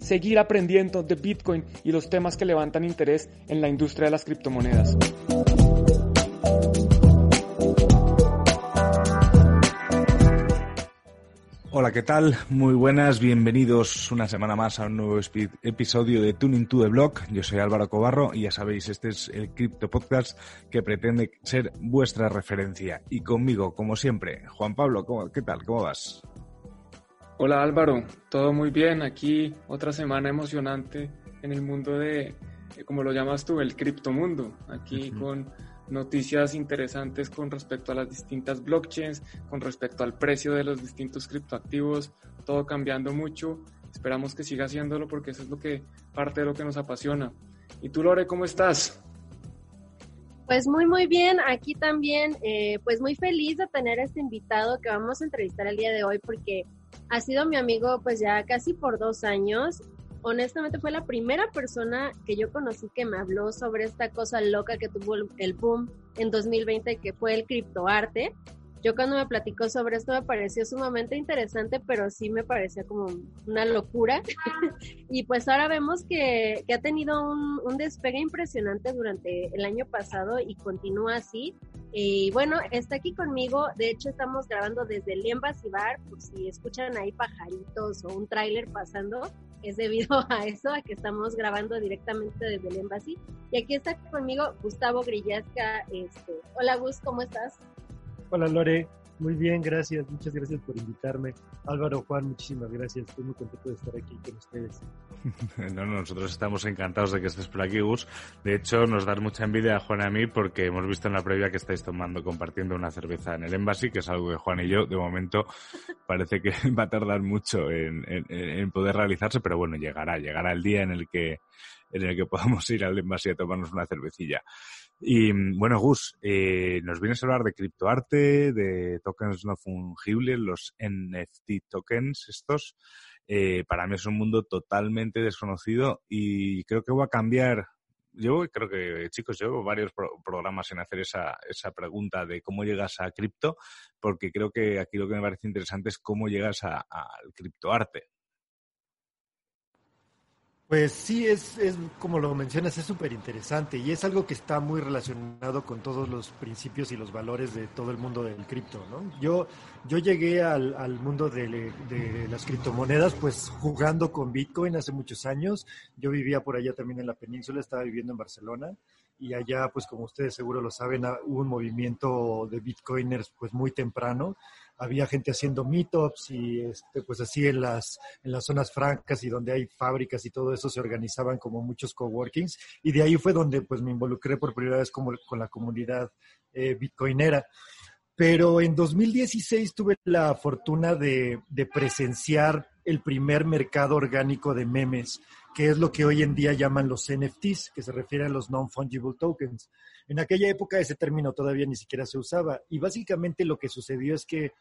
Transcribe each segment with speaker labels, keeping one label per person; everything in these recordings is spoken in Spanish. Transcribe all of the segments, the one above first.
Speaker 1: seguir aprendiendo de Bitcoin y los temas que levantan interés en la industria de las criptomonedas.
Speaker 2: Hola, ¿qué tal? Muy buenas, bienvenidos una semana más a un nuevo episodio de Tuning to the Block. Yo soy Álvaro Cobarro y ya sabéis, este es el Crypto Podcast que pretende ser vuestra referencia. Y conmigo, como siempre, Juan Pablo, ¿qué tal? ¿Cómo vas?
Speaker 1: Hola Álvaro, todo muy bien. Aquí otra semana emocionante en el mundo de, como lo llamas tú, el criptomundo. Aquí con noticias interesantes con respecto a las distintas blockchains, con respecto al precio de los distintos criptoactivos, todo cambiando mucho. Esperamos que siga haciéndolo porque eso es lo que parte de lo que nos apasiona. ¿Y tú, Lore, cómo estás?
Speaker 3: Pues muy, muy bien. Aquí también, eh, pues muy feliz de tener este invitado que vamos a entrevistar el día de hoy porque ha sido mi amigo pues ya casi por dos años honestamente fue la primera persona que yo conocí que me habló sobre esta cosa loca que tuvo el boom en 2020, que fue el criptoarte. Yo cuando me platicó sobre esto me pareció sumamente interesante, pero sí me parecía como una locura. y pues ahora vemos que, que ha tenido un, un, despegue impresionante durante el año pasado y continúa así. Y bueno, está aquí conmigo. De hecho, estamos grabando desde el Embassy Bar, por si escuchan ahí pajaritos o un tráiler pasando es debido a eso, a que estamos grabando directamente desde el Embassy. Y aquí está conmigo Gustavo Grillasca. Este, hola Gus, ¿cómo estás?
Speaker 4: Hola Lore, muy bien, gracias, muchas gracias por invitarme. Álvaro, Juan, muchísimas gracias, estoy muy contento de estar aquí con ustedes.
Speaker 2: No, nosotros estamos encantados de que estés por aquí, Gus. De hecho, nos da mucha envidia a Juan y a mí porque hemos visto en la previa que estáis tomando, compartiendo una cerveza en el Embassy, que es algo que Juan y yo, de momento, parece que va a tardar mucho en, poder realizarse, pero bueno, llegará, llegará el día en el que en el que podamos ir al Embassy a tomarnos una cervecilla. Y bueno, Gus, eh, nos vienes a hablar de criptoarte, de tokens no fungibles, los NFT tokens estos. Eh, para mí es un mundo totalmente desconocido y creo que voy a cambiar. Yo creo que, chicos, llevo varios programas en hacer esa, esa pregunta de cómo llegas a cripto, porque creo que aquí lo que me parece interesante es cómo llegas al criptoarte.
Speaker 4: Pues sí, es, es como lo mencionas, es súper interesante y es algo que está muy relacionado con todos los principios y los valores de todo el mundo del cripto, ¿no? Yo, yo llegué al, al mundo de, de, las criptomonedas pues jugando con Bitcoin hace muchos años. Yo vivía por allá también en la península, estaba viviendo en Barcelona y allá pues como ustedes seguro lo saben, hubo un movimiento de Bitcoiners pues muy temprano había gente haciendo meetups y este, pues así en las, en las zonas francas y donde hay fábricas y todo eso se organizaban como muchos coworkings y de ahí fue donde pues me involucré por primera vez como, con la comunidad eh, bitcoinera. Pero en 2016 tuve la fortuna de, de presenciar el primer mercado orgánico de memes, que es lo que hoy en día llaman los NFTs, que se refiere a los non-fungible tokens. En aquella época ese término todavía ni siquiera se usaba y básicamente lo que sucedió es que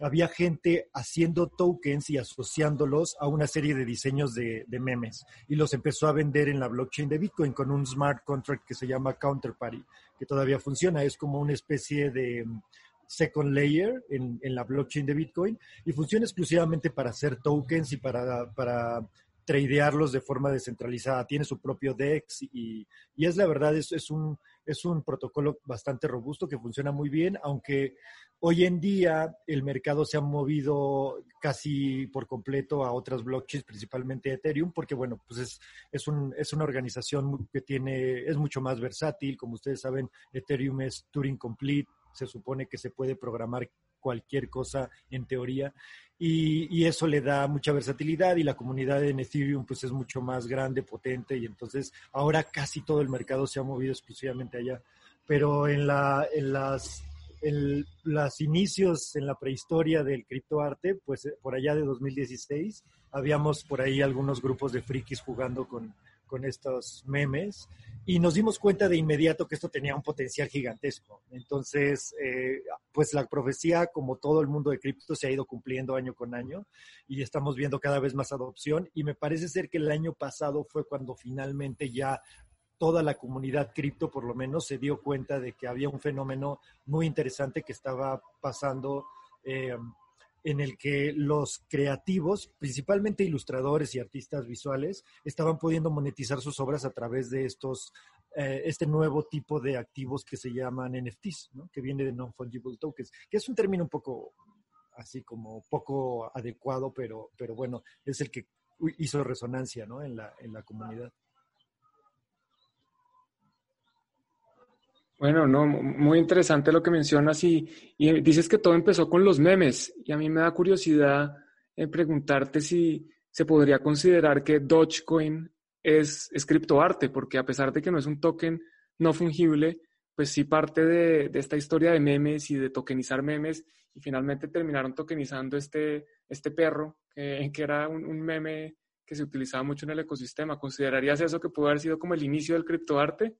Speaker 4: había gente haciendo tokens y asociándolos a una serie de diseños de, memes y los empezó a vender en la blockchain de Bitcoin con un smart contract que se llama Counterparty, que todavía funciona, es como una especie de mm, second layer en, la blockchain de Bitcoin y funciona exclusivamente para hacer tokens y para, para tradearlos de forma descentralizada. Tiene su propio DEX y, es la verdad, es, es, un, es un protocolo bastante robusto que funciona muy bien, aunque hoy en día el mercado se ha movido casi por completo a otras blockchains, principalmente Ethereum, porque bueno, pues es, es, un, es una organización que tiene, es mucho más versátil. Como ustedes saben, Ethereum es Turing Complete, se supone que se puede programar cualquier cosa en teoría y, eso le da mucha versatilidad y la comunidad en Ethereum pues es mucho más grande, potente y entonces ahora casi todo el mercado se ha movido exclusivamente allá. Pero en, la, en las los inicios en la prehistoria del criptoarte, pues por allá de 2016, habíamos por ahí algunos grupos de frikis jugando con, con estos memes y nos dimos cuenta de inmediato que esto tenía un potencial gigantesco. Entonces, eh, pues la profecía, como todo el mundo de cripto, se ha ido cumpliendo año con año y estamos viendo cada vez más adopción y me parece ser que el año pasado fue cuando finalmente ya toda la comunidad cripto, por lo menos, se dio cuenta de que había un fenómeno muy interesante que estaba pasando. Eh, en el que los creativos, principalmente ilustradores y artistas visuales, estaban pudiendo monetizar sus obras a través de estos, eh, este nuevo tipo de activos que se llaman NFTs, ¿no? que viene de Non-Fungible Tokens, que es un término un poco así como poco adecuado, pero, pero bueno, es el que hizo resonancia en, la, en la comunidad.
Speaker 1: Bueno, no, muy interesante lo que mencionas y, dices que todo empezó con los memes y a mí me da curiosidad en preguntarte si se podría considerar que Dogecoin es, criptoarte, porque a pesar de que no es un token no fungible, pues sí parte de, esta historia de memes y de tokenizar memes y finalmente terminaron tokenizando este, este perro que, que era un, un, meme que se utilizaba mucho en el ecosistema. ¿Considerarías eso que pudo haber sido como el inicio del criptoarte?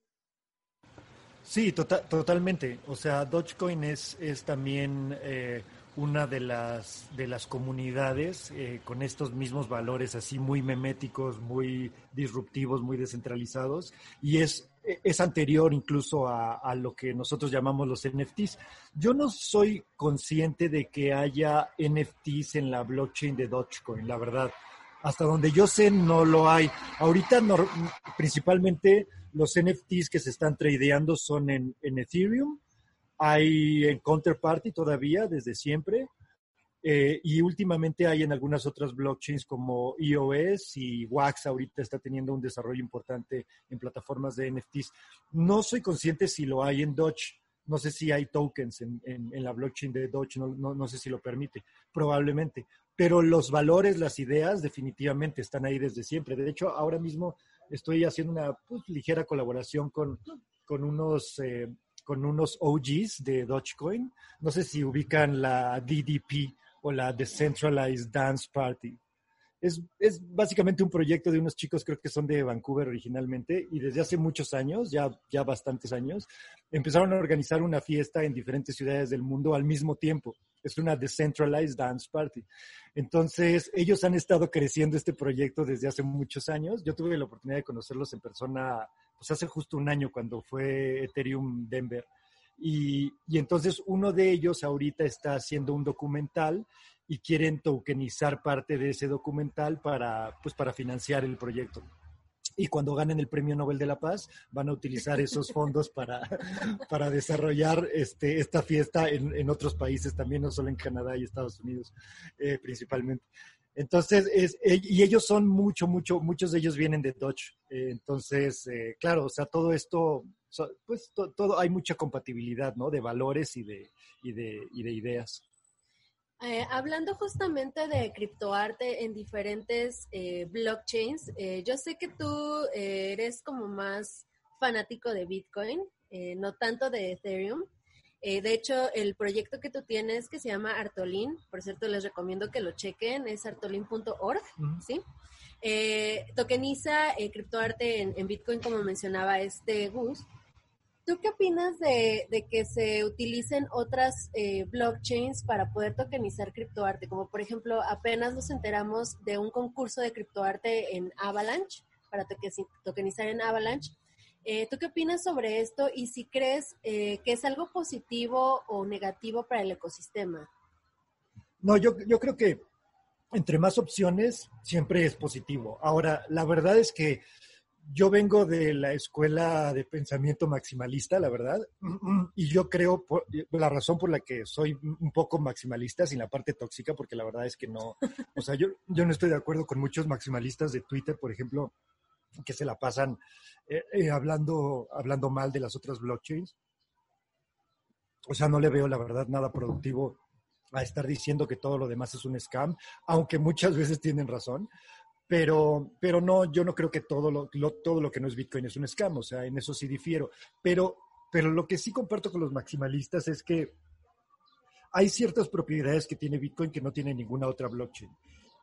Speaker 4: Sí, tota-, totalmente. O sea, Dogecoin es, es también eh, una de las, de las comunidades eh, con estos mismos valores así muy meméticos, muy disruptivos, muy descentralizados. Y es, es anterior incluso a, a lo que nosotros llamamos los NFTs. Yo no soy consciente de que haya NFTs en la blockchain de Dogecoin, la verdad. Hasta donde yo sé, no lo hay. Ahorita, principalmente los NFTs que se están tradeando son en, Ethereum, hay en Counterparty todavía desde siempre, eh, y últimamente hay en algunas otras blockchains como EOS y Wax ahorita está teniendo un desarrollo importante en plataformas de NFTs. No soy consciente si lo hay en Doge. No sé si hay tokens en, la blockchain de Doge, no, no, sé si lo permite, probablemente. Pero los valores, las ideas definitivamente están ahí desde siempre. De hecho, ahora mismo estoy haciendo una pues, ligera colaboración con, con unos... Eh, con unos OGs de Dogecoin. No sé si ubican la DDP o la Decentralized Dance Party. Es, es, básicamente un proyecto de unos chicos, creo que son de Vancouver originalmente, y desde hace muchos años, ya, ya bastantes años, empezaron a organizar una fiesta en diferentes ciudades del mundo al mismo tiempo. Es una Decentralized Dance Party. Entonces, ellos han estado creciendo este proyecto desde hace muchos años. Yo tuve la oportunidad de conocerlos en persona, pues hace justo un año cuando fue Ethereum Denver. Y, y, entonces uno de ellos ahorita está haciendo un documental y quieren tokenizar parte de ese documental para, pues, para financiar el proyecto y cuando ganen el Premio Nobel de la Paz van a utilizar esos fondos para, para desarrollar este, esta fiesta en, en, otros países también, no solo en Canadá y Estados Unidos eh, principalmente. Entonces, es, e, y ellos son mucho, mucho, muchos de ellos vienen de Dodge. Eh, entonces, eh, claro, o sea, todo esto, pues todo, hay mucha compatibilidad, ¿no? De valores y de, y de, y de ideas.
Speaker 3: Eh, hablando justamente de criptoarte en diferentes eh, blockchains, eh, yo sé que tú eres como más fanático de Bitcoin, no tanto de Ethereum. de hecho, el proyecto que tú tienes que se llama Artolin, por cierto, les recomiendo que lo chequen, es artolin.org, ¿sí? tokeniza criptoarte en, en, Bitcoin, como mencionaba este Gus. ¿Tú qué opinas de, que se utilicen otras eh, blockchains para poder tokenizar criptoarte? Como por ejemplo, apenas nos enteramos de un concurso de criptoarte en Avalanche, para tokenizar en Avalanche. Eh, ¿Tú qué opinas sobre esto y si crees eh, que es algo positivo o negativo para el ecosistema?
Speaker 4: No, yo, yo creo que entre más opciones siempre es positivo. Ahora, la verdad es que yo vengo de la escuela de pensamiento maximalista, la verdad, y yo creo la razón por la que soy un poco maximalista, sin la parte tóxica, porque la verdad es que no, o sea, yo, yo no estoy de acuerdo con muchos maximalistas de Twitter, por ejemplo, que se la pasan eh, eh, hablando, hablando mal de las otras blockchains. O sea, no le veo la verdad nada productivo a estar diciendo que todo lo demás es un scam, aunque muchas veces tienen razón pero, pero no, yo no creo que todo lo, todo lo que no es Bitcoin es un scam, o sea, en eso sí difiero. Pero, pero lo que sí comparto con los maximalistas es que hay ciertas propiedades que tiene Bitcoin que no tiene ninguna otra blockchain.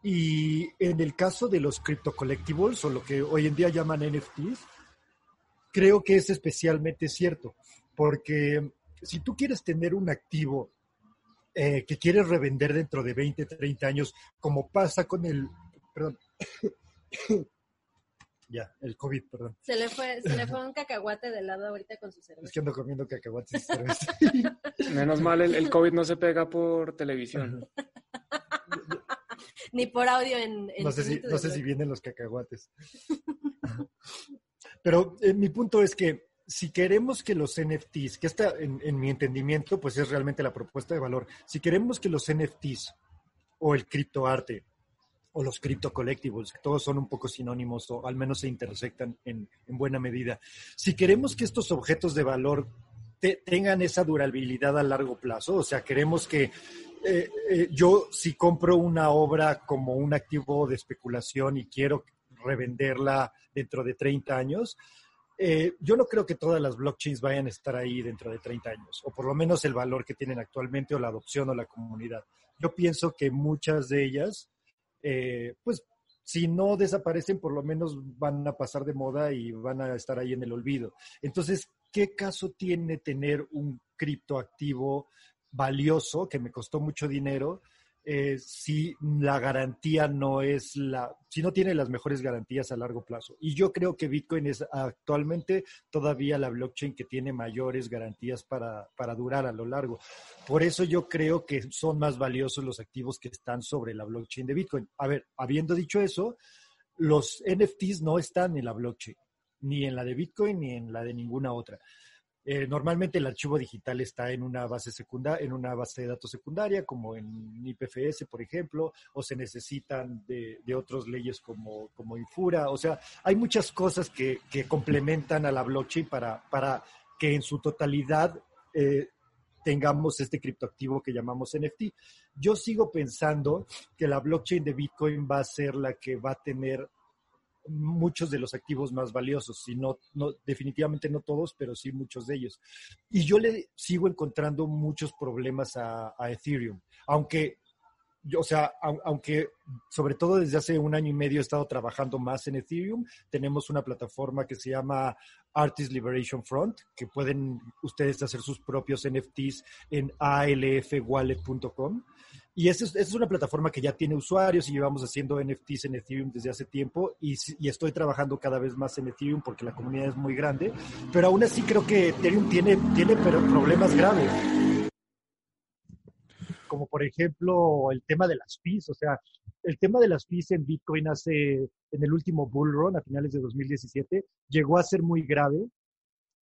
Speaker 4: Y en el caso de los crypto collectibles, o lo que hoy en día llaman NFTs, creo que es especialmente cierto, porque si tú quieres tener un activo eh, que quieres revender dentro de 20, 30 años, como pasa con el, perdón, ya, el COVID, perdón.
Speaker 3: Se le, fue, se le fue un cacahuate de lado ahorita con su cerveza.
Speaker 4: Es que ando comiendo cacahuates y cerveza.
Speaker 1: Menos mal, el, el, COVID no se pega por televisión.
Speaker 3: Ni por audio en... en
Speaker 4: no sé, si, no sé si vienen los cacahuates. Pero eh, mi punto es que si queremos que los NFTs, que está en, en, mi entendimiento, pues es realmente la propuesta de valor, si queremos que los NFTs o el criptoarte o los cripto collectibles, que todos son un poco sinónimos o al menos se intersectan en, en buena medida, si queremos que estos objetos de valor te, tengan esa durabilidad a largo plazo, o sea, queremos que eh, eh, yo si compro una obra como un activo de especulación y quiero revenderla dentro de 30 años, eh, yo no creo que todas las blockchains vayan a estar ahí dentro de 30 años, o por lo menos el valor que tienen actualmente o la adopción o la comunidad. Yo pienso que muchas de ellas, eh, pues si no desaparecen, por lo menos van a pasar de moda y van a estar ahí en el olvido. Entonces, ¿qué caso tiene tener un criptoactivo valioso que me costó mucho dinero? Eh, si la garantía no es la, si no tiene las mejores garantías a largo plazo. Y yo creo que Bitcoin es actualmente todavía la blockchain que tiene mayores garantías para, para durar a lo largo. Por eso yo creo que son más valiosos los activos que están sobre la blockchain de Bitcoin. A ver, habiendo dicho eso, los NFTs no están en la blockchain, ni en la de Bitcoin ni en la de ninguna otra. Eh, normalmente el archivo digital está en una base secundaria, en una base de datos secundaria, como en IPFS, por ejemplo, o se necesitan de, de otras leyes como, como Infura. O sea, hay muchas cosas que, complementan a la blockchain para, para que en su totalidad eh, tengamos este criptoactivo que llamamos NFT. Yo sigo pensando que la blockchain de Bitcoin va a ser la que va a tener muchos de los activos más valiosos, y no, no, definitivamente no todos, pero sí muchos de ellos. Y yo le sigo encontrando muchos problemas a, Ethereum, aunque, o sea, aunque sobre todo desde hace un año y medio he estado trabajando más en Ethereum, tenemos una plataforma que se llama Artist Liberation Front, que pueden ustedes hacer sus propios NFTs en alfwallet.com. Y esa es, es, una plataforma que ya tiene usuarios y llevamos haciendo NFTs en Ethereum desde hace tiempo y, y, estoy trabajando cada vez más en Ethereum porque la comunidad es muy grande, pero aún así creo que Ethereum tiene, tiene problemas graves. Como por ejemplo el tema de las fees, o sea, el tema de las fees en Bitcoin hace, en el último bull run a finales de 2017, llegó a ser muy grave,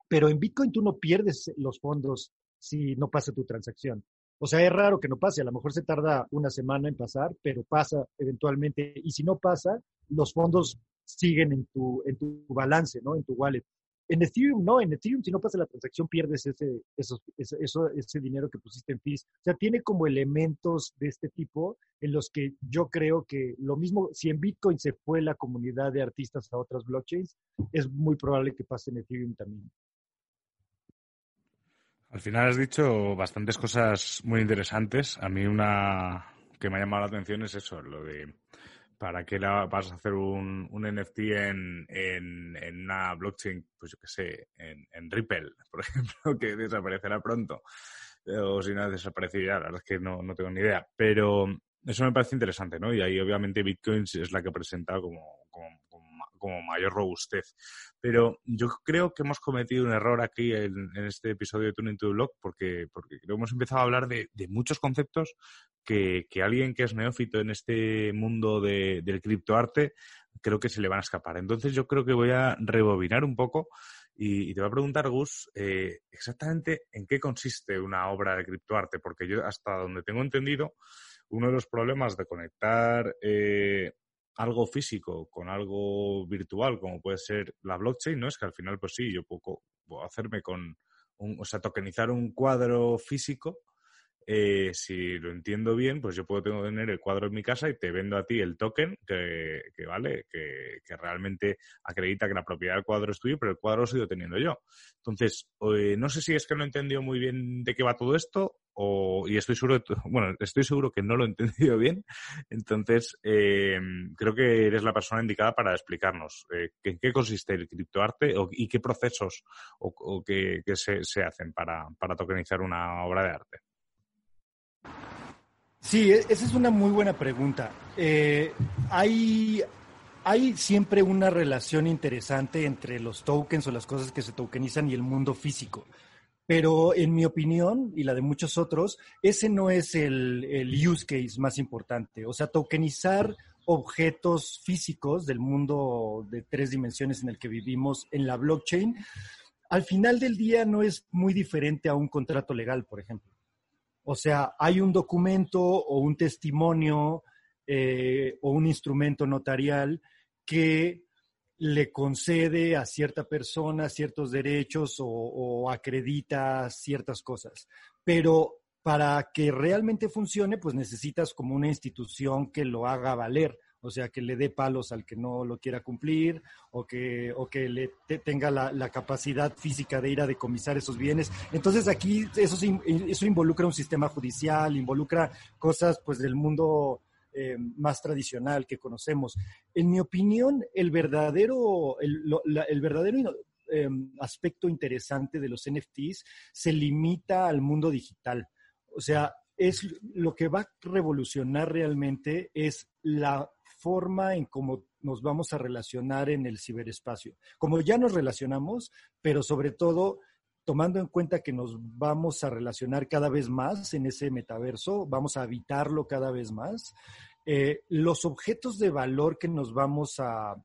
Speaker 4: pero en Bitcoin tú no pierdes los fondos si no pasa tu transacción. O sea, es raro que no pase, a lo mejor se tarda una semana en pasar, pero pasa eventualmente. Y si no pasa, los fondos siguen en tu, en tu balance, ¿no? En tu wallet. En Ethereum no, en Ethereum si no pasa la transacción pierdes ese, eso, ese dinero que pusiste en fees. O sea, tiene como elementos de este tipo en los que yo creo que lo mismo, si en Bitcoin se fue la comunidad de artistas a otras blockchains, es muy probable que pase en Ethereum también.
Speaker 2: Al final has dicho bastantes cosas muy interesantes. A mí una que me ha llamado la atención es eso, lo de para qué la, vas a hacer un, un NFT en, en, una blockchain, pues yo qué sé, en, Ripple, por ejemplo, que desaparecerá pronto. O si no desaparecería, la verdad es que no, no tengo ni idea. Pero eso me parece interesante, ¿no? Y ahí obviamente Bitcoin es la que presenta como, como, como mayor robustez. Pero yo creo que hemos cometido un error aquí en, este episodio de Tuning to Blog porque, porque hemos empezado a hablar de, muchos conceptos que, que, alguien que es neófito en este mundo de, del criptoarte creo que se le van a escapar. Entonces yo creo que voy a rebobinar un poco y, y te voy a preguntar, Gus, eh, exactamente en qué consiste una obra de criptoarte, porque yo hasta donde tengo entendido, uno de los problemas de conectar eh, algo físico con algo virtual, como puede ser la blockchain, ¿no? Es que al final, pues sí, yo puedo, hacerme con, un, o sea, tokenizar un cuadro físico. Eh, si lo entiendo bien, pues yo puedo tener el cuadro en mi casa y te vendo a ti el token que, vale, que, que, realmente acredita que la propiedad del cuadro es tuyo, pero el cuadro lo sigo teniendo yo. Entonces, eh, no sé si es que no he entendido muy bien de qué va todo esto o, y estoy seguro, bueno, estoy seguro que no lo he entendido bien, entonces eh, creo que eres la persona indicada para explicarnos eh, en qué consiste el criptoarte y qué procesos o, qué, se, hacen para, para tokenizar una obra de arte.
Speaker 4: Sí, e, esa es una muy buena pregunta. Eh, hay, hay siempre una relación interesante entre los tokens o las cosas que se tokenizan y el mundo físico. Pero en mi opinión y la de muchos otros, ese no es el, use case más importante. O sea, tokenizar objetos físicos del mundo de tres dimensiones en el que vivimos en la blockchain, al final del día no es muy diferente a un contrato legal, por ejemplo. O sea, hay un documento o un testimonio eh, o un instrumento notarial que le concede a cierta persona ciertos derechos o, acredita ciertas cosas. Pero para que realmente funcione, pues necesitas como una institución que lo haga valer, o sea, que le dé palos al que no lo quiera cumplir o que, o que le tenga la, capacidad física de ir a decomisar esos bienes. Entonces aquí eso, eso involucra un sistema judicial, involucra cosas pues del mundo eh, más tradicional que conocemos. En mi opinión, el verdadero, el, verdadero eh, aspecto interesante de los NFTs se limita al mundo digital. O sea, es lo que va a revolucionar realmente es la forma en cómo nos vamos a relacionar en el ciberespacio. Como ya nos relacionamos, pero sobre todo tomando en cuenta que nos vamos a relacionar cada vez más en ese metaverso, vamos a habitarlo cada vez más, eh, los objetos de valor que nos vamos a,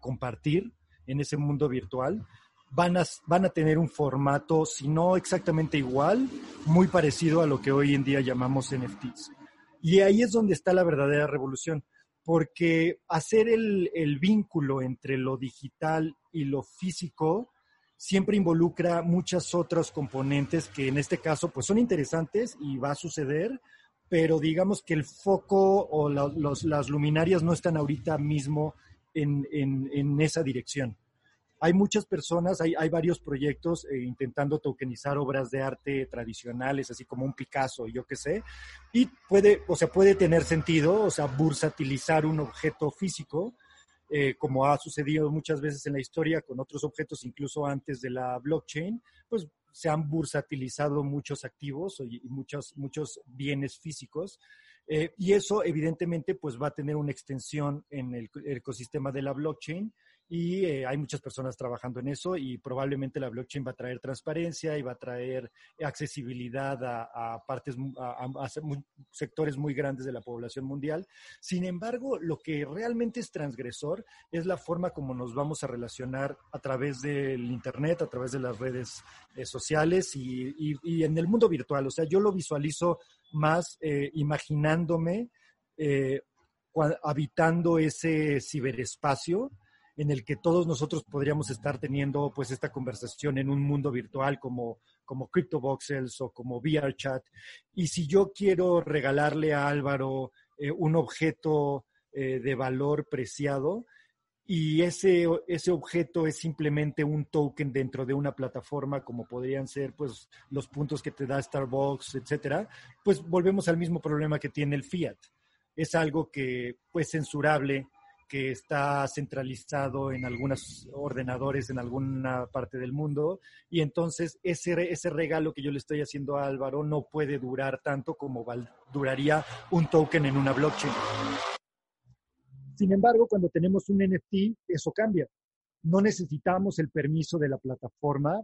Speaker 4: compartir en ese mundo virtual van a, van a tener un formato, si no exactamente igual, muy parecido a lo que hoy en día llamamos NFTs. Y ahí es donde está la verdadera revolución, porque hacer el, el vínculo entre lo digital y lo físico siempre involucra muchas otras componentes que en este caso pues son interesantes y va a suceder, pero digamos que el foco o las luminarias no están ahorita mismo en, en, esa dirección. Hay muchas personas, hay, hay varios proyectos eh, intentando tokenizar obras de arte tradicionales, así como un Picasso, yo qué sé, y puede, o sea, puede tener sentido, o sea, bursatilizar un objeto físico, eh, como ha sucedido muchas veces en la historia con otros objetos, incluso antes de la blockchain, pues se han bursatilizado muchos activos y muchos, muchos bienes físicos. Eh, y eso evidentemente pues va a tener una extensión en el ecosistema de la blockchain y eh, hay muchas personas trabajando en eso y probablemente la blockchain va a traer transparencia y va a traer accesibilidad a, partes, a, sectores muy grandes de la población mundial. Sin embargo, lo que realmente es transgresor es la forma como nos vamos a relacionar a través del Internet, a través de las redes eh, sociales y, y, en el mundo virtual. O sea, yo lo visualizo más eh, imaginándome habitando ese ciberespacio en el que todos nosotros podríamos estar teniendo pues esta conversación en un mundo virtual como, como CryptoVoxels o como VRChat. Y si yo quiero regalarle a Álvaro eh, un objeto eh, de valor preciado, y ese, ese objeto es simplemente un token dentro de una plataforma como podrían ser pues los puntos que te da Starbucks, etcétera, pues volvemos al mismo problema que tiene el fiat. Es algo que pues censurable que está centralizado en algunos ordenadores en alguna parte del mundo y entonces ese, ese regalo que yo le estoy haciendo a Álvaro no puede durar tanto como duraría un token en una blockchain. Sin embargo, cuando tenemos un NFT, eso cambia. No necesitamos el permiso de la plataforma,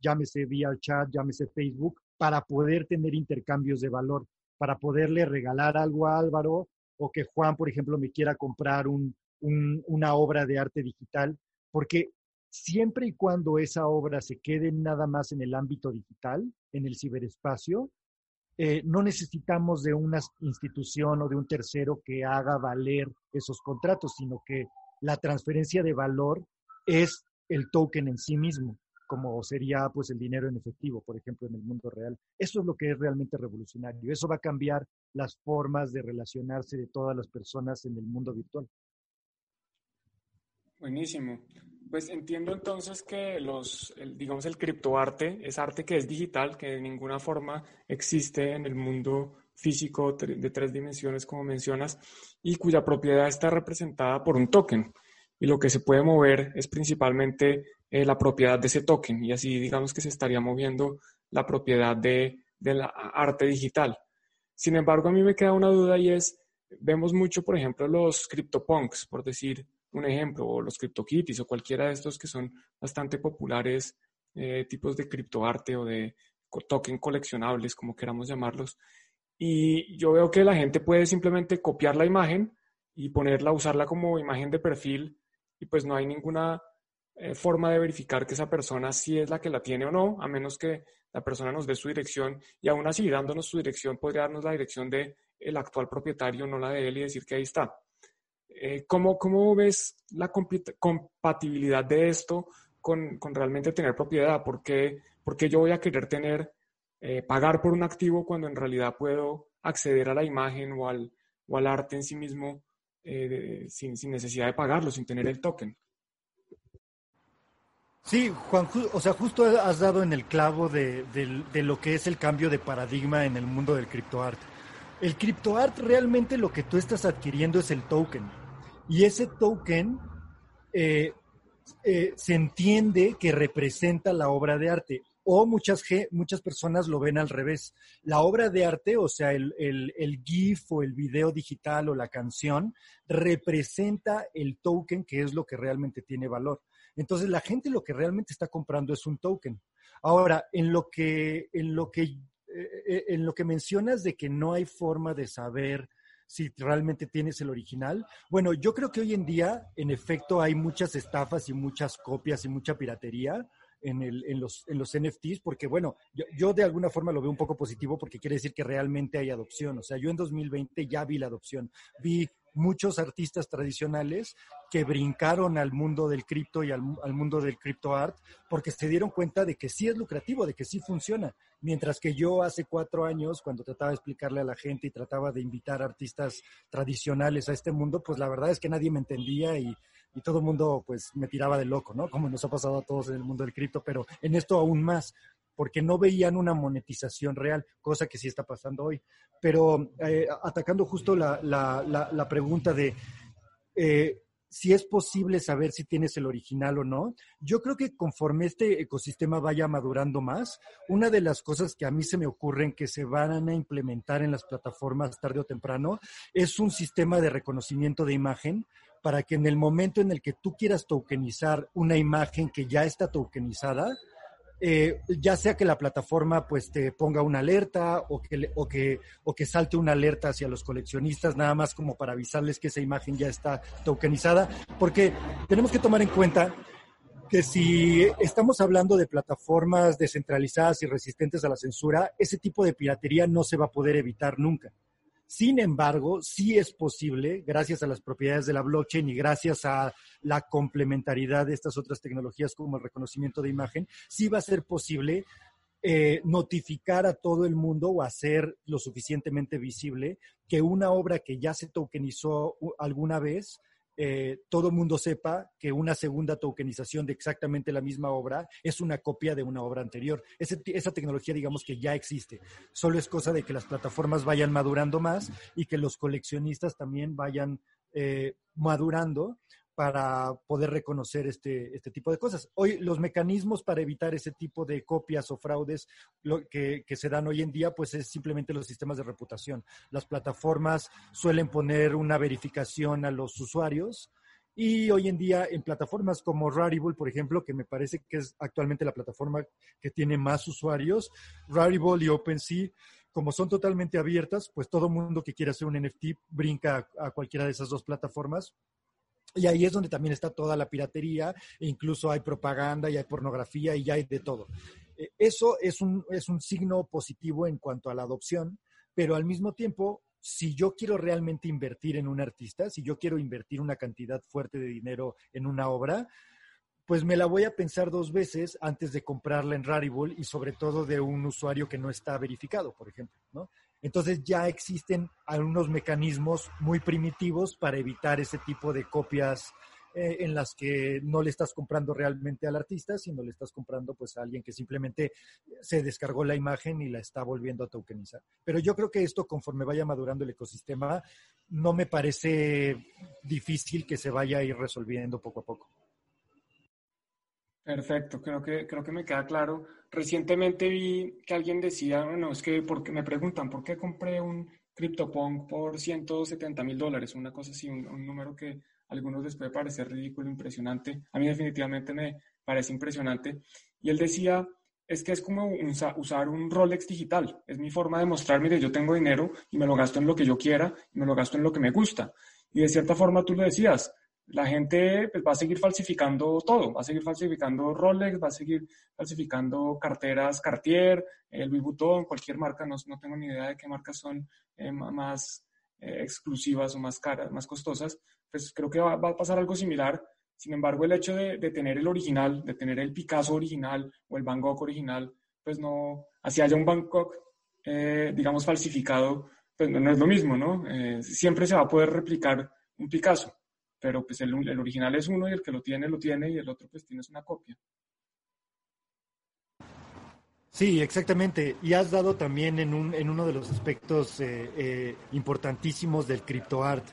Speaker 4: llámese VRChat, llámese Facebook, para poder tener intercambios de valor, para poderle regalar algo a Álvaro o que Juan, por ejemplo, me quiera comprar una obra de arte digital, porque siempre y cuando esa obra se quede nada más en el ámbito digital, en el ciberespacio, eh, no necesitamos de una institución o de un tercero que haga valer esos contratos, sino que la transferencia de valor es el token en sí mismo como sería pues el dinero en efectivo, por ejemplo, en el mundo real. Eso es lo que es realmente revolucionario. Eso va a cambiar las formas de relacionarse de todas las personas en el mundo virtual.
Speaker 1: Buenísimo. Pues entiendo entonces que los, digamos, el criptoarte es arte que es digital, que de ninguna forma existe en el mundo físico de tres dimensiones, como mencionas, y cuya propiedad está representada por un token. Y lo que se puede mover es principalmente eh, la propiedad de ese token, y así digamos que se estaría moviendo la propiedad de, la arte digital. Sin embargo, a mí me queda una duda y es, vemos mucho, por ejemplo, los CryptoPunks, por decir un ejemplo, o los CryptoKitties o cualquiera de estos que son bastante populares eh, tipos de criptoarte o de token coleccionables, como queramos llamarlos. Y yo veo que la gente puede simplemente copiar la imagen y ponerla, usarla como imagen de perfil y pues no hay ninguna eh, forma de verificar que esa persona sí es la que la tiene o no, a menos que la persona nos dé su dirección y aún así dándonos su dirección podría darnos la dirección de el actual propietario, no la de él y decir que ahí está. Eh, ¿cómo, ¿cómo, ves la compatibilidad de esto con, con realmente tener propiedad? ¿Por qué, yo voy a querer tener, eh, pagar por un activo cuando en realidad puedo acceder a la imagen o al, o al arte en sí mismo eh, sin, sin, necesidad de pagarlo, sin tener el token?
Speaker 4: Sí, Juan, o sea, justo has dado en el clavo de, de lo que es el cambio de paradigma en el mundo del criptoarte. El criptoart realmente lo que tú estás adquiriendo es el token. Y ese token eh, eh, se entiende que representa la obra de arte. O muchas, muchas personas lo ven al revés. La obra de arte, o sea, el, el GIF o el video digital o la canción, representa el token que es lo que realmente tiene valor. Entonces, la gente lo que realmente está comprando es un token. Ahora, en lo que, en lo que, eh, en lo que mencionas de que no hay forma de saber si realmente tienes el original. Bueno, yo creo que hoy en día, en efecto, hay muchas estafas y muchas copias y mucha piratería. En, los, en los NFTs, porque bueno, yo, yo, de alguna forma lo veo un poco positivo porque quiere decir que realmente hay adopción. O sea, yo en 2020 ya vi la adopción. Vi muchos artistas tradicionales que brincaron al mundo del cripto y al, mundo del cripto art porque se dieron cuenta de que sí es lucrativo, de que sí funciona. Mientras que yo hace cuatro años, cuando trataba de explicarle a la gente y trataba de invitar artistas tradicionales a este mundo, pues la verdad es que nadie me entendía y, y todo el mundo pues me tiraba de loco, ¿no? Como nos ha pasado a todos en el mundo del cripto, pero en esto aún más porque no veían una monetización real, cosa que sí está pasando hoy. Pero eh, atacando justo la, la, pregunta de eh, si es posible saber si tienes el original o no, yo creo que conforme este ecosistema vaya madurando más, una de las cosas que a mí se me ocurren que se van a implementar en las plataformas tarde o temprano es un sistema de reconocimiento de imagen para que en el momento en el que tú quieras tokenizar una imagen que ya está tokenizada, eh, ya sea que la plataforma pues te ponga una alerta o que, o, que, o que salte una alerta hacia los coleccionistas, nada más como para avisarles que esa imagen ya está tokenizada, porque tenemos que tomar en cuenta que si estamos hablando de plataformas descentralizadas y resistentes a la censura, ese tipo de piratería no se va a poder evitar nunca. Sin embargo, sí es posible, gracias a las propiedades de la blockchain y gracias a la complementariedad de estas otras tecnologías como el reconocimiento de imagen, sí va a ser posible eh, notificar a todo el mundo o hacer lo suficientemente visible que una obra que ya se tokenizó alguna vez eh, todo mundo sepa que una segunda tokenización de exactamente la misma obra es una copia de una obra anterior. esa tecnología, digamos que ya existe. Solo es cosa de que las plataformas vayan madurando más y que los coleccionistas también vayan eh, madurando para poder reconocer este, este tipo de cosas. Hoy los mecanismos para evitar ese tipo de copias o fraudes lo que, que, se dan hoy en día, pues es simplemente los sistemas de reputación. Las plataformas suelen poner una verificación a los usuarios y hoy en día en plataformas como Rarible, por ejemplo, que me parece que es actualmente la plataforma que tiene más usuarios, Rarible y OpenSea, como son totalmente abiertas, pues todo mundo que quiera hacer un NFT brinca a cualquiera de esas dos plataformas y ahí es donde también está toda la piratería, e incluso hay propaganda y hay pornografía y ya hay de todo. Eh, eso es un, es un signo positivo en cuanto a la adopción, pero al mismo tiempo, si yo quiero realmente invertir en un artista, si yo quiero invertir una cantidad fuerte de dinero en una obra, pues me la voy a pensar dos veces antes de comprarla en Rarible y sobre todo de un usuario que no está verificado, por ejemplo, ¿no? Entonces ya existen algunos mecanismos muy primitivos para evitar ese tipo de copias eh, en las que no le estás comprando realmente al artista, sino le estás comprando pues a alguien que simplemente se descargó la imagen y la está volviendo a tokenizar. Pero yo creo que esto conforme vaya madurando el ecosistema, no me parece difícil que se vaya a ir resolviendo poco a poco.
Speaker 1: Perfecto, creo que, creo que me queda claro. Recientemente vi que alguien decía, bueno, es que porque me preguntan, ¿por qué compré un CryptoPunk por 170 mil dólares? Una cosa así, un, número que a algunos les puede parecer ridículo, impresionante. A mí definitivamente me parece impresionante. Y él decía, es que es como usar un Rolex digital. Es mi forma de mostrar, mire, yo tengo dinero y me lo gasto en lo que yo quiera y me lo gasto en lo que me gusta. Y de cierta forma tú lo decías, la gente pues, va a seguir falsificando todo, va a seguir falsificando Rolex, va a seguir falsificando carteras Cartier, el Louis cualquier marca, no, no, tengo ni idea de qué marcas son eh, más eh, exclusivas o más caras, más costosas, pues creo que va, a pasar algo similar. Sin embargo, el hecho de, tener el original, de tener el Picasso original o el Van Gogh original, pues no, así haya un Van Gogh, eh, digamos, falsificado, pues no, es lo mismo, ¿no? siempre se va a poder replicar un Picasso pero pues el, original es uno y el que lo tiene, lo tiene y el otro pues tienes una copia.
Speaker 4: Sí, exactamente. Y has dado también en, un, en uno de los aspectos eh, eh, importantísimos del criptoart,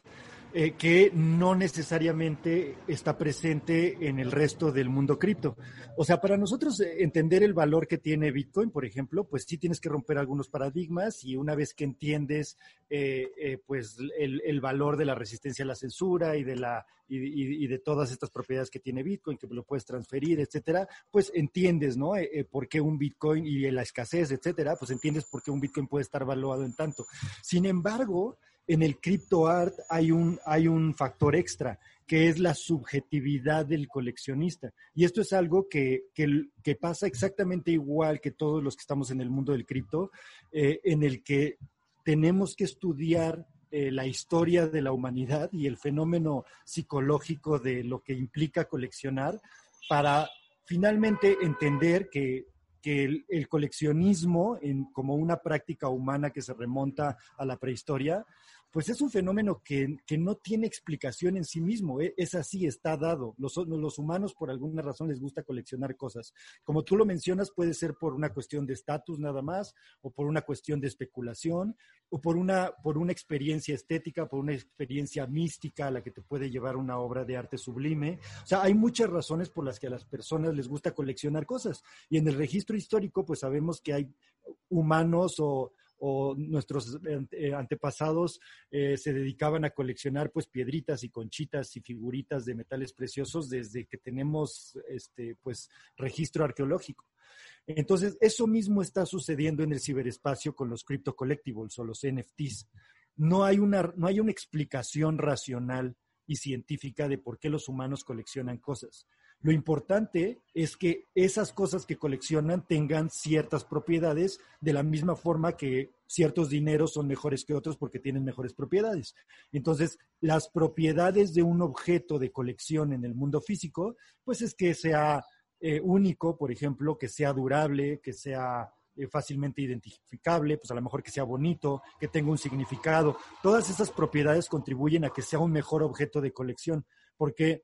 Speaker 4: eh, que no necesariamente está presente en el resto del mundo cripto. O sea, para nosotros eh, entender el valor que tiene Bitcoin, por ejemplo, pues sí tienes que romper algunos paradigmas y una vez que entiendes eh, pues el, valor de la resistencia a la censura y de la y, de todas estas propiedades que tiene Bitcoin, que lo puedes transferir, etcétera, pues entiendes, ¿no? por qué un Bitcoin y la escasez, etcétera, pues entiendes por qué un Bitcoin puede estar valuado en tanto. Sin embargo, en el crypto art hay un, hay un factor extra, que es la subjetividad del coleccionista. Y esto es algo que, que, pasa exactamente igual que todos los que estamos en el mundo del cripto, eh, en el que tenemos que estudiar eh, la historia de la humanidad y el fenómeno psicológico de lo que implica coleccionar para finalmente entender que que el, coleccionismo en, como una práctica humana que se remonta a la prehistoria, pues es un fenómeno que, no tiene explicación en sí mismo, ¿eh? es así, está dado. Los, los, humanos por alguna razón les gusta coleccionar cosas. Como tú lo mencionas, puede ser por una cuestión de estatus nada más, o por una cuestión de especulación, o por una, por una experiencia estética, por una experiencia mística a la que te puede llevar una obra de arte sublime. O sea, hay muchas razones por las que a las personas les gusta coleccionar cosas. Y en el registro histórico, pues sabemos que hay humanos o o nuestros eh, antepasados eh, se dedicaban a coleccionar pues piedritas y conchitas y figuritas de metales preciosos desde que tenemos este pues registro arqueológico. Entonces, eso mismo está sucediendo en el ciberespacio con los crypto collectibles o los NFTs. No hay una, no hay una explicación racional y científica de por qué los humanos coleccionan cosas. Lo importante es que esas cosas que coleccionan tengan ciertas propiedades de la misma forma que ciertos dineros son mejores que otros porque tienen mejores propiedades. Entonces, las propiedades de un objeto de colección en el mundo físico, pues es que sea eh, único, por ejemplo, que sea durable, que sea eh, fácilmente identificable, pues a lo mejor que sea bonito, que tenga un significado. Todas esas propiedades contribuyen a que sea un mejor objeto de colección, porque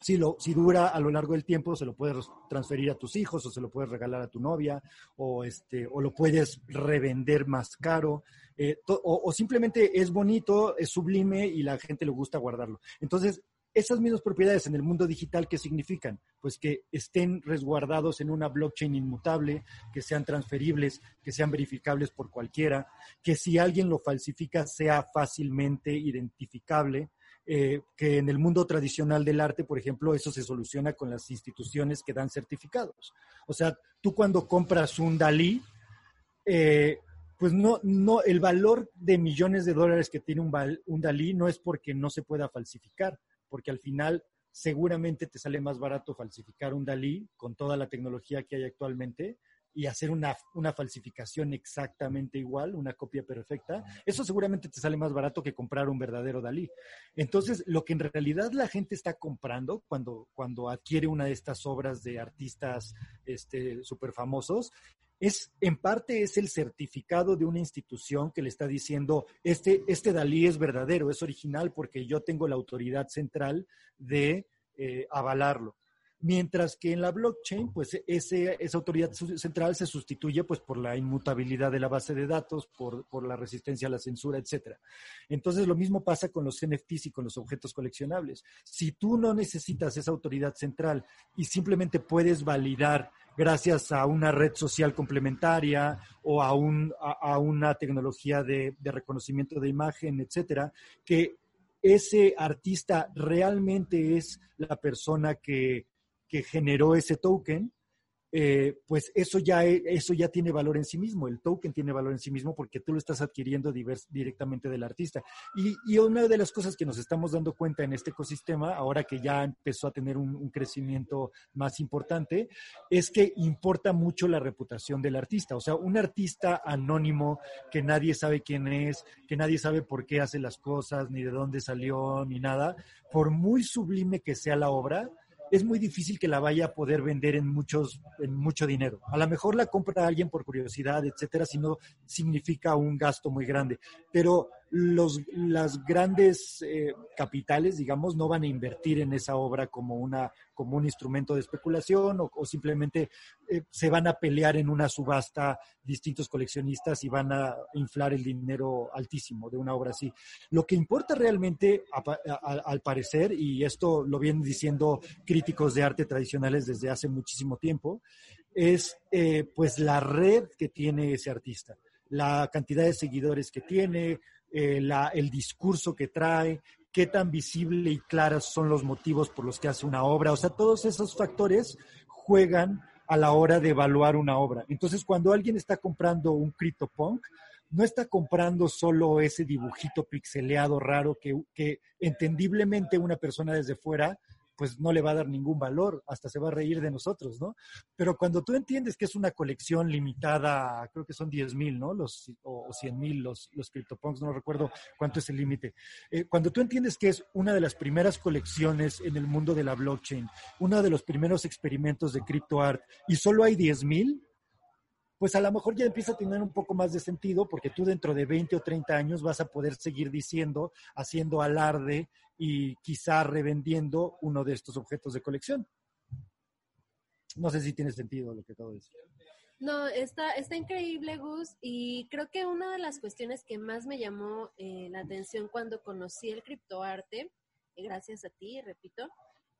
Speaker 4: si, lo, si dura a lo largo del tiempo, se lo puedes transferir a tus hijos o se lo puedes regalar a tu novia o, este, o lo puedes revender más caro eh, o, simplemente es bonito, es sublime y la gente le gusta guardarlo. Entonces, esas mismas propiedades en el mundo digital, ¿qué significan? Pues que estén resguardados en una blockchain inmutable, que sean transferibles, que sean verificables por cualquiera, que si alguien lo falsifica sea fácilmente identificable eh, que en el mundo tradicional del arte, por ejemplo, eso se soluciona con las instituciones que dan certificados. O sea, tú cuando compras un Dalí, eh, pues no, no, el valor de millones de dólares que tiene un, un Dalí no es porque no se pueda falsificar, porque al final seguramente te sale más barato falsificar un Dalí con toda la tecnología que hay actualmente y hacer una, una, falsificación exactamente igual, una copia perfecta, eso seguramente te sale más barato que comprar un verdadero Dalí. Entonces, lo que en realidad la gente está comprando cuando, cuando adquiere una de estas obras de artistas este, súper famosos, es, en parte es el certificado de una institución que le está diciendo, este, este Dalí es verdadero, es original porque yo tengo la autoridad central de eh, avalarlo. Mientras que en la blockchain, pues ese, esa autoridad central se sustituye pues por la inmutabilidad de la base de datos, por, la resistencia a la censura, etcétera. Entonces lo mismo pasa con los NFTs y con los objetos coleccionables. Si tú no necesitas esa autoridad central y simplemente puedes validar gracias a una red social complementaria o a, una tecnología de, de, reconocimiento de imagen, etcétera, que ese artista realmente es la persona que, que generó ese token, eh, pues eso ya, e, eso ya tiene valor en sí mismo, el token tiene valor en sí mismo porque tú lo estás adquiriendo directamente del artista. Y, una de las cosas que nos estamos dando cuenta en este ecosistema, ahora que ya empezó a tener un, crecimiento más importante, es que importa mucho la reputación del artista. O sea, un artista anónimo que nadie sabe quién es, que nadie sabe por qué hace las cosas, ni de dónde salió, ni nada, por muy sublime que sea la obra, es muy difícil que la vaya a poder vender en muchos en mucho dinero. A lo mejor la compra alguien por curiosidad, etcétera, si no significa un gasto muy grande, pero los las grandes eh, capitales, digamos, no van a invertir en esa obra como una como un instrumento de especulación o, simplemente eh, se van a pelear en una subasta distintos coleccionistas y van a inflar el dinero altísimo de una obra así. Lo que importa realmente, al parecer, y esto lo vienen diciendo críticos de arte tradicionales desde hace muchísimo tiempo, es eh, pues la red que tiene ese artista, la cantidad de seguidores que tiene, eh, el discurso que trae, qué tan visible y claras son los motivos por los que hace una obra. O sea, todos esos factores juegan a la hora de evaluar una obra. Entonces, cuando alguien está comprando un CryptoPunk, no está comprando solo ese dibujito pixeleado raro que, que entendiblemente una persona desde fuera pues no le va a dar ningún valor, hasta se va a reír de nosotros, ¿no? Pero cuando tú entiendes que es una colección limitada, creo que son 10 mil, ¿no? Los, o, 100 mil los, los CryptoPunks, no recuerdo cuánto es el límite. Eh, cuando tú entiendes que es una de las primeras colecciones en el mundo de la blockchain, uno de los primeros experimentos de CryptoArt, y solo hay 10 mil, pues a lo mejor ya empieza a tener un poco más de sentido porque tú dentro de 20 o 30 años vas a poder seguir diciendo, haciendo alarde y quizá revendiendo uno de estos objetos de colección. No sé si tiene sentido lo que acabo de decir.
Speaker 3: No, está, está increíble, Gus, y creo que una de las cuestiones que más me llamó eh, la atención cuando conocí el criptoarte, gracias a ti, repito,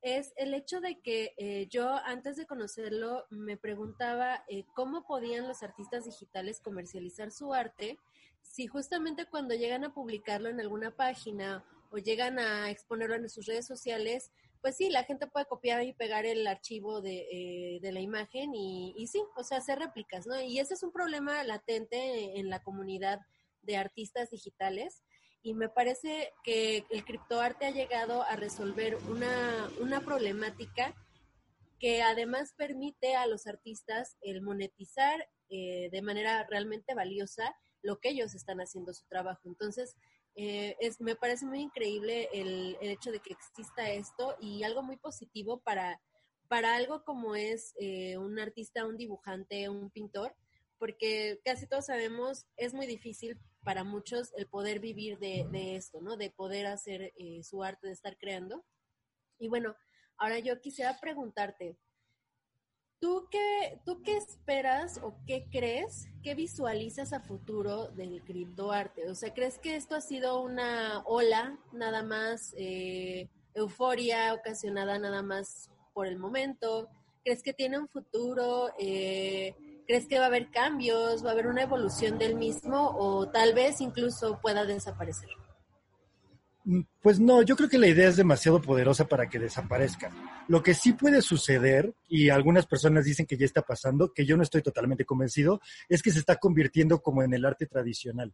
Speaker 3: es el hecho de que eh, yo antes de conocerlo me preguntaba eh, cómo podían los artistas digitales comercializar su arte si justamente cuando llegan a publicarlo en alguna página o llegan a exponerlo en sus redes sociales, pues sí, la gente puede copiar y pegar el archivo de, eh, de la imagen y, y, sí, o sea, hacer réplicas, ¿no? Y ese es un problema latente en la comunidad de artistas digitales y me parece que el criptoarte ha llegado a resolver una, una problemática que además permite a los artistas el monetizar eh, de manera realmente valiosa lo que ellos están haciendo su trabajo. Entonces, eh, es, me parece muy increíble el, el, hecho de que exista esto y algo muy positivo para, para algo como es eh, un artista, un dibujante, un pintor, porque casi todos sabemos, es muy difícil para muchos el poder vivir de, esto, ¿no? De poder hacer eh, su arte, de estar creando. y bueno, ahora yo quisiera preguntarte, ¿tú qué, ¿tú qué esperas o qué crees, qué visualizas a futuro del criptoarte? O sea, ¿crees que esto ha sido una ola nada más, eh, euforia ocasionada nada más por el momento? ¿Crees que tiene un futuro? Eh, ¿Crees que va a haber cambios, va a haber una evolución del mismo o tal vez incluso pueda desaparecer?
Speaker 4: Mm, pues no, yo creo que la idea es demasiado poderosa para que desaparezca. Lo que sí puede suceder, y algunas personas dicen que ya está pasando, que yo no estoy totalmente convencido, es que se está convirtiendo como en el arte tradicional.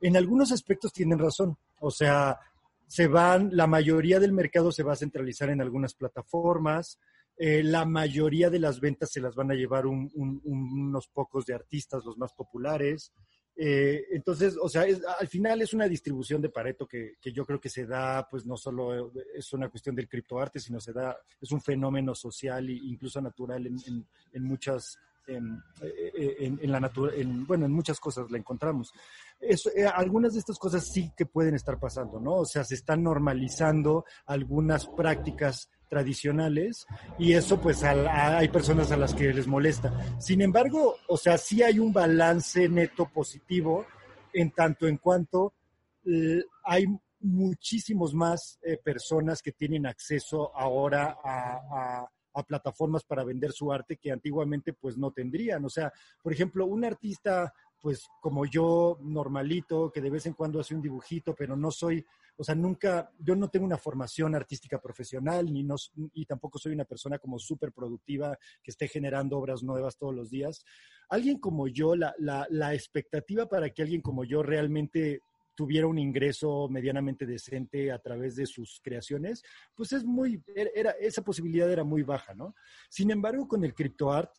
Speaker 4: En algunos aspectos tienen razón. O sea, se van, la mayoría del mercado se va a centralizar en algunas plataformas, eh, la mayoría de las ventas se las van a llevar unos pocos de artistas, los más populares. Eh, entonces, o sea, al final es una distribución de Pareto que, yo creo que se da, pues no solo es una cuestión del criptoarte, sino se da, es un fenómeno social e incluso natural en, muchas, en, la natura, bueno, en muchas cosas la encontramos. Eh, algunas de estas cosas sí que pueden estar pasando, ¿no? O sea, se están normalizando algunas prácticas tradicionales y eso pues hay personas a las que les molesta. Sin embargo, o sea, sí hay un balance neto positivo en tanto en cuanto eh, hay muchísimos más eh, personas que tienen acceso ahora a, a, plataformas para vender su arte que antiguamente pues no tendrían. O sea, por ejemplo, un artista pues como yo, normalito, que de vez en cuando hace un dibujito, pero no soy, o sea, nunca, yo no tengo una formación artística profesional, ni no, y tampoco soy una persona como súper productiva que esté generando obras nuevas todos los días. Alguien como yo, la, la, la expectativa para que alguien como yo realmente tuviera un ingreso medianamente decente a través de sus creaciones, pues es muy, era, esa posibilidad era muy baja, ¿no? Sin embargo, con el criptoart,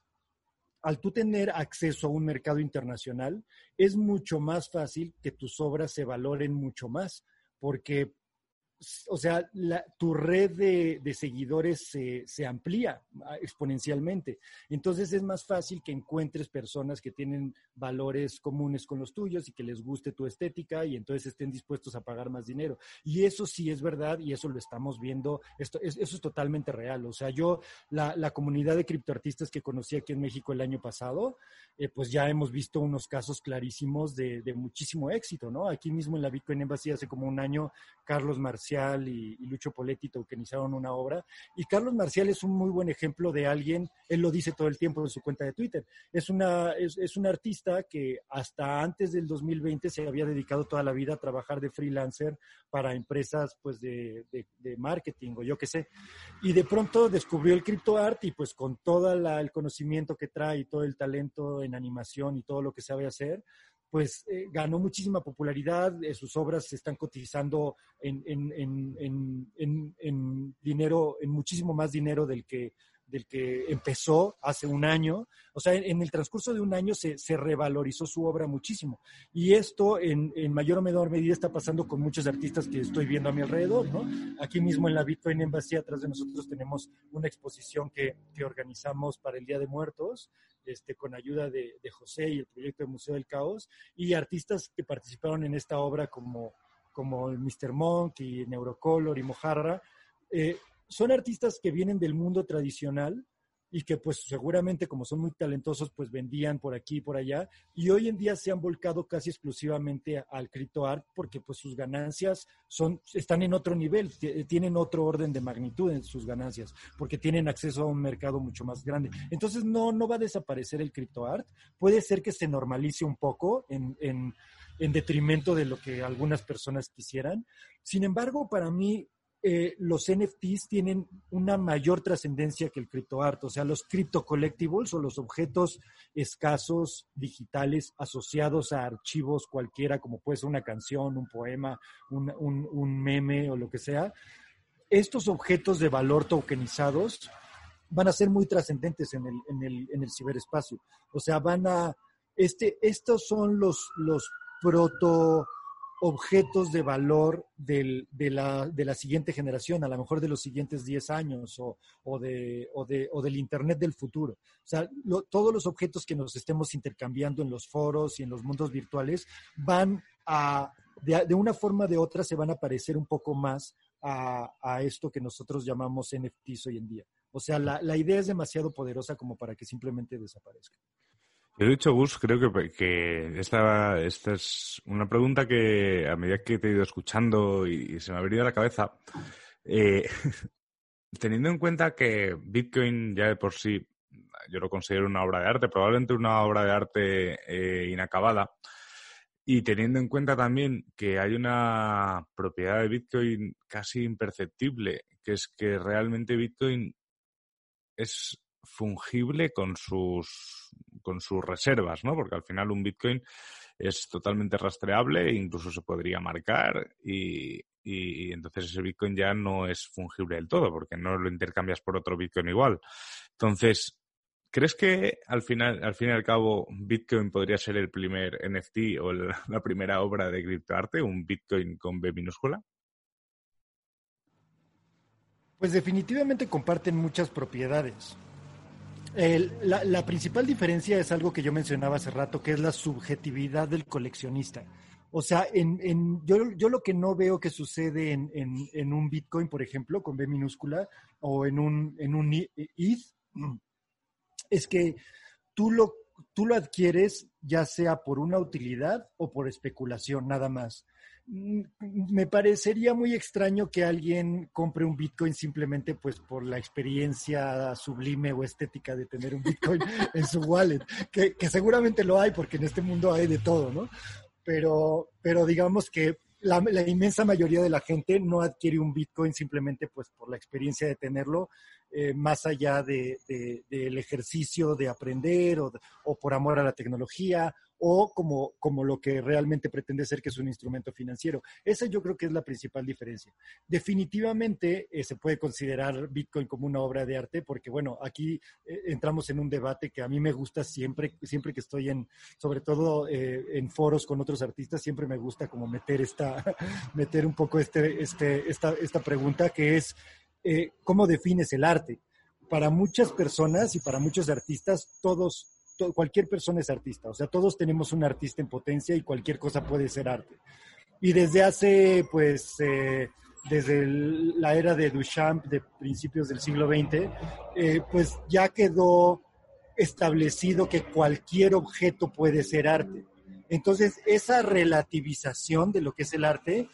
Speaker 4: al tú tener acceso a un mercado internacional, es mucho más fácil que tus obras se valoren mucho más, porque o sea, tu red de, seguidores se, amplía ah, exponencialmente. Entonces es más fácil que encuentres personas que tienen valores comunes con los tuyos y que les guste tu estética y entonces estén dispuestos a pagar más dinero. Y eso sí es verdad y eso lo estamos viendo. Esto, eso es totalmente real. O sea, yo, la, comunidad de criptoartistas que conocí aquí en México el año pasado, eh, pues ya hemos visto unos casos clarísimos de, de muchísimo éxito, ¿no? Aquí mismo en la Bitcoin Embassy hace como un año, Carlos Marcial y, Lucho Poletti tokenizaron una obra. Y Carlos Marcial es un muy buen ejemplo de alguien, él lo dice todo el tiempo en su cuenta de Twitter. Es, una, es, un artista que hasta antes del 2020 se había dedicado toda la vida a trabajar de freelancer para empresas pues de, de, marketing o yo qué sé. Y de pronto descubrió el art y pues con todo el conocimiento que trae y todo el talento en animación y todo lo que sabe hacer, pues eh, ganó muchísima popularidad, eh, sus obras se están cotizando en, dinero, en muchísimo más dinero del que, del que empezó hace un año. O sea, en, el transcurso de un año se, revalorizó su obra muchísimo. Y esto en, mayor o menor medida está pasando con muchos artistas que estoy viendo a mi alrededor, ¿no? Aquí mismo en la Bitcoin Embassy, atrás de nosotros tenemos una exposición que, que organizamos para el Día de Muertos, este, con ayuda de, José y el proyecto de Museo del Caos, y artistas que participaron en esta obra como, como Mr. Monk y Neurocolor y Mojarra. Eh, son artistas que vienen del mundo tradicional y que pues seguramente como son muy talentosos pues vendían por aquí y por allá y hoy en día se han volcado casi exclusivamente al cripto art porque pues sus ganancias son están en otro nivel, tienen otro orden de magnitud en sus ganancias porque tienen acceso a un mercado mucho más grande. Entonces no no va a desaparecer el cripto art, puede ser que se normalice un poco en, en en detrimento de lo que algunas personas quisieran. Sin embargo, para mí eh, los NFTs tienen una mayor trascendencia que el criptoarte, o sea, los crypto collectibles o los objetos escasos digitales asociados a archivos cualquiera, como puede ser una canción, un poema, un, meme o lo que sea. Estos objetos de valor tokenizados van a ser muy trascendentes en el, en, el, en el ciberespacio. O sea, van a, este, estos son los, los proto objetos de valor de, la, siguiente generación, a lo mejor de los siguientes 10 años o, o, de, o, de, o del Internet del futuro. O sea, todos los objetos que nos estemos intercambiando en los foros y en los mundos virtuales van a, de, una forma o de otra, se van a parecer un poco más a, esto que nosotros llamamos NFTs hoy en día. O sea, la idea es demasiado poderosa como para que simplemente desaparezca.
Speaker 2: He dicho, Gus, creo que, esta es una pregunta que a medida que te he ido escuchando y, se me ha venido a la cabeza, eh, teniendo en cuenta que Bitcoin ya de por sí yo lo considero una obra de arte, probablemente una obra de arte eh, inacabada, y teniendo en cuenta también que hay una propiedad de Bitcoin casi imperceptible, que es que realmente Bitcoin es fungible con sus, con sus reservas, ¿no? Porque al final un Bitcoin es totalmente rastreable e incluso se podría marcar y, y, entonces ese Bitcoin ya no es fungible del todo porque no lo intercambias por otro Bitcoin igual. Entonces, ¿crees que al final, al fin y al cabo, Bitcoin podría ser el primer NFT o la primera obra de criptoarte, un Bitcoin con B minúscula?
Speaker 4: Pues definitivamente comparten muchas propiedades la, principal diferencia es algo que yo mencionaba hace rato, que es la subjetividad del coleccionista. O sea, en, en, yo, yo lo que no veo que sucede en, en, un Bitcoin, por ejemplo, con B minúscula, o en un, en un ETH, es que tú lo, tú lo adquieres ya sea por una utilidad o por especulación, nada más. Mm, me parecería muy extraño que alguien compre un Bitcoin simplemente pues por la experiencia sublime o estética de tener un Bitcoin en su wallet, que, que, seguramente lo hay porque en este mundo hay de todo, ¿no? Pero, pero digamos que la, inmensa mayoría de la gente no adquiere un Bitcoin simplemente pues por la experiencia de tenerlo, eh, más allá del de, de, ejercicio de aprender o, o, por amor a la tecnología o como, como lo que realmente pretende ser que es un instrumento financiero. Esa yo creo que es la principal diferencia. Definitivamente eh, se puede considerar Bitcoin como una obra de arte porque, bueno, aquí eh, entramos en un debate que a mí me gusta siempre, siempre que estoy en, sobre todo eh, en foros con otros artistas, siempre me gusta como meter esta, meter un poco este, este, esta, esta pregunta que es, ¿cómo defines el arte? Para muchas personas y para muchos artistas, todos cualquier persona es artista, o sea, todos tenemos un artista en potencia y cualquier cosa puede ser arte. Y desde hace, pues, eh, desde la era de Duchamp de principios del siglo XX, eh, pues ya quedó establecido que cualquier objeto puede ser arte. Entonces, esa relativización de lo que es el arte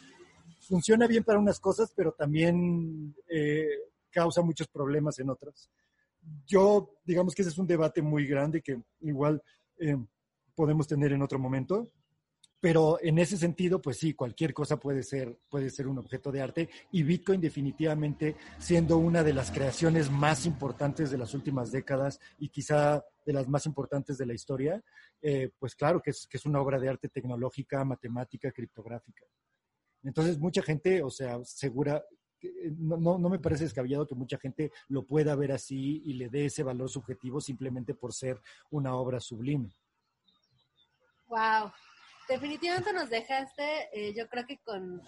Speaker 4: funciona bien para unas cosas, pero también eh, causa muchos problemas en otras yo, digamos que ese es un debate muy grande que igual eh, podemos tener en otro momento. Pero en ese sentido, pues sí, cualquier cosa puede ser, puede ser un objeto de arte y Bitcoin definitivamente siendo una de las creaciones más importantes de las últimas décadas y quizá de las más importantes de la historia, eh, pues claro que es, que es una obra de arte tecnológica, matemática, criptográfica. Entonces, mucha gente, o sea, segura, eh, no, no, me parece descabellado que mucha gente lo pueda ver así y le dé ese valor subjetivo simplemente por ser una obra sublime.
Speaker 3: Wow, definitivamente nos dejaste, eh, yo creo que con,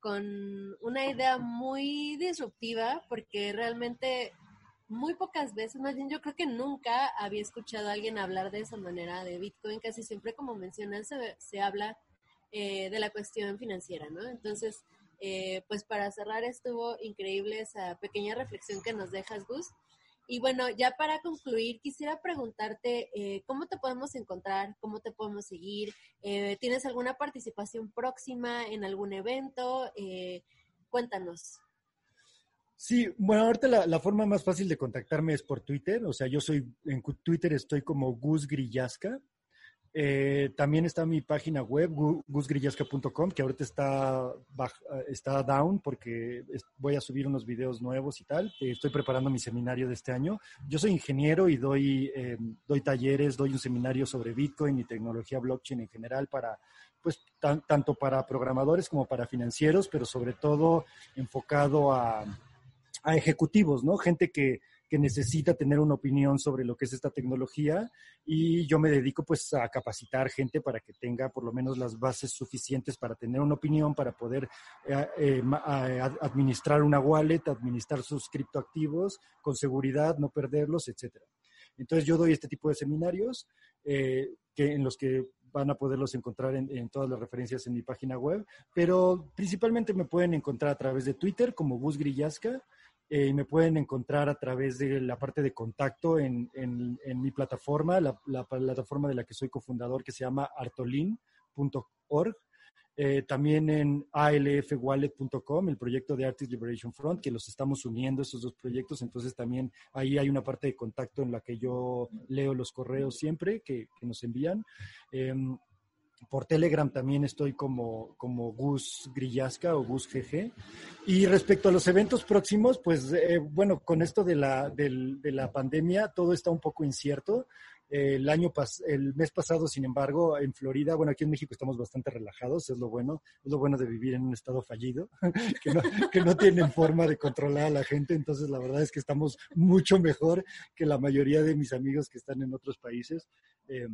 Speaker 3: con una idea muy disruptiva, porque realmente muy pocas veces, más bien yo creo que nunca había escuchado a alguien hablar de esa manera de Bitcoin, casi siempre como mencionan se, se habla eh, de la cuestión financiera, ¿no? Entonces, eh, pues para cerrar estuvo increíble esa pequeña reflexión que nos dejas, Gus. Y bueno, ya para concluir, quisiera preguntarte eh, cómo te podemos encontrar, cómo te podemos seguir, eh, ¿tienes alguna participación próxima en algún evento? cuéntanos.
Speaker 4: Sí, bueno, ahorita la, la, forma más fácil de contactarme es por Twitter, o sea, yo soy, en Twitter estoy como Gus Grillasca, eh, también está mi página web, gusgrillasca.com, que ahorita está, está down porque voy a subir unos videos nuevos y tal. estoy preparando mi seminario de este año. Yo soy ingeniero y doy, eh, doy talleres, doy un seminario sobre Bitcoin y tecnología blockchain en general para, pues, tanto para programadores como para financieros, pero sobre todo enfocado a, a ejecutivos, ¿no? Gente que que necesita tener una opinión sobre lo que es esta tecnología y yo me dedico pues a capacitar gente para que tenga por lo menos las bases suficientes para tener una opinión, para poder eh, eh, administrar una wallet, administrar sus criptoactivos con seguridad, no perderlos, etcétera. Entonces yo doy este tipo de seminarios eh, que, en los que van a poderlos encontrar en, en, todas las referencias en mi página web, pero principalmente me pueden encontrar a través de Twitter como Gus Grillasca, eh, me pueden encontrar a través de la parte de contacto en, en, mi plataforma, la, la, plataforma de la que soy cofundador, que se llama artolin.org. Eh, también en alfwallet.com, el proyecto de Artist Liberation Front, que los estamos uniendo esos dos proyectos. Entonces también ahí hay una parte de contacto en la que yo leo los correos siempre que, que nos envían. Eh, por Telegram también estoy como, como Gus Grillasca o Gus GG. Y respecto a los eventos próximos, pues eh, bueno, con esto de la, de, de la pandemia todo está un poco incierto. el año pas el mes pasado, sin embargo, en Florida, bueno, aquí en México estamos bastante relajados, es lo bueno, es lo bueno de vivir en un estado fallido, que no, que no tienen forma de controlar a la gente, entonces la verdad es que estamos mucho mejor que la mayoría de mis amigos que están en otros países. Eh,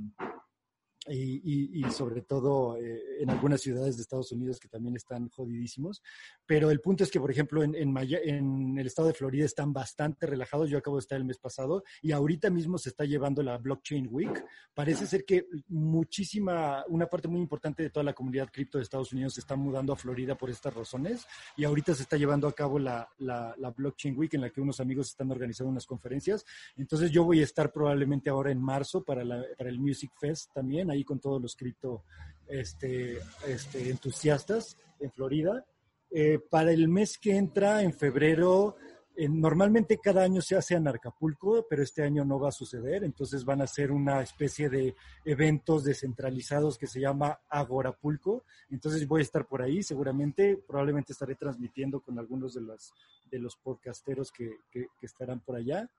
Speaker 4: y, sobre todo eh, en algunas ciudades de Estados Unidos que también están jodidísimos. Pero el punto es que, por ejemplo, en, en, el estado de Florida están bastante relajados. Yo acabo de estar el mes pasado y ahorita mismo se está llevando la Blockchain Week. Parece ser que muchísima, una parte muy importante de toda la comunidad cripto de Estados Unidos se está mudando a Florida por estas razones y ahorita se está llevando a cabo la, la, la Blockchain Week en la que unos amigos están organizando unas conferencias. Entonces yo voy a estar probablemente ahora en marzo para, la, para el Music Fest también con todos los cripto este, este, entusiastas en Florida. Eh, para el mes que entra, en febrero, eh, normalmente cada año se hace en Acapulco, pero este año no va a suceder, entonces van a ser una especie de eventos descentralizados que se llama Agorapulco. Entonces voy a estar por ahí, seguramente, probablemente estaré transmitiendo con algunos de, las, de los podcasteros que, que estarán por allá.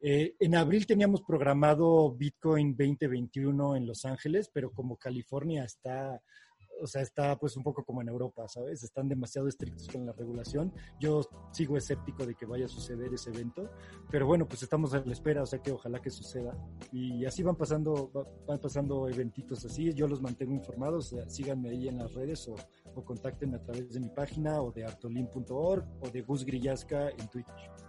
Speaker 4: Eh, en abril teníamos programado Bitcoin 2021 en Los Ángeles, pero como California está, o sea, está pues un poco como en Europa, ¿sabes? Están demasiado estrictos con la regulación. Yo sigo escéptico de que vaya a suceder ese evento, pero bueno, pues estamos a la espera, o sea que ojalá que suceda. Y así van pasando, van pasando eventitos así. Yo los mantengo informados, síganme ahí en las redes o, o contáctenme a través de mi página o de artolin.org o de Gus Grillasca en Twitter.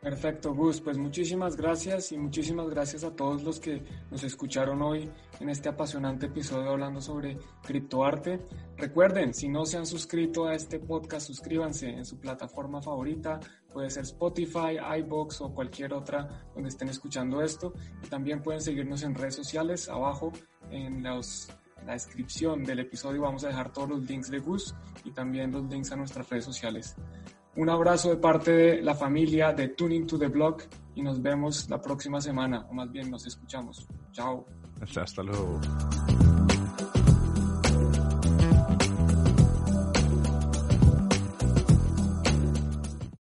Speaker 1: Perfecto, Gus. Pues muchísimas gracias y muchísimas gracias a todos los que nos escucharon hoy en este apasionante episodio hablando sobre criptoarte. Recuerden, si no se han suscrito a este podcast, suscríbanse en su plataforma favorita. Puede ser Spotify, iBox o cualquier otra donde estén escuchando esto. Y también pueden seguirnos en redes sociales. Abajo en la descripción del episodio vamos a dejar todos los links de Gus y también los links a nuestras redes sociales. Un abrazo de parte de la familia de Tuning to the Block y nos vemos la próxima semana, o más bien nos escuchamos. Chao.
Speaker 2: Hasta luego.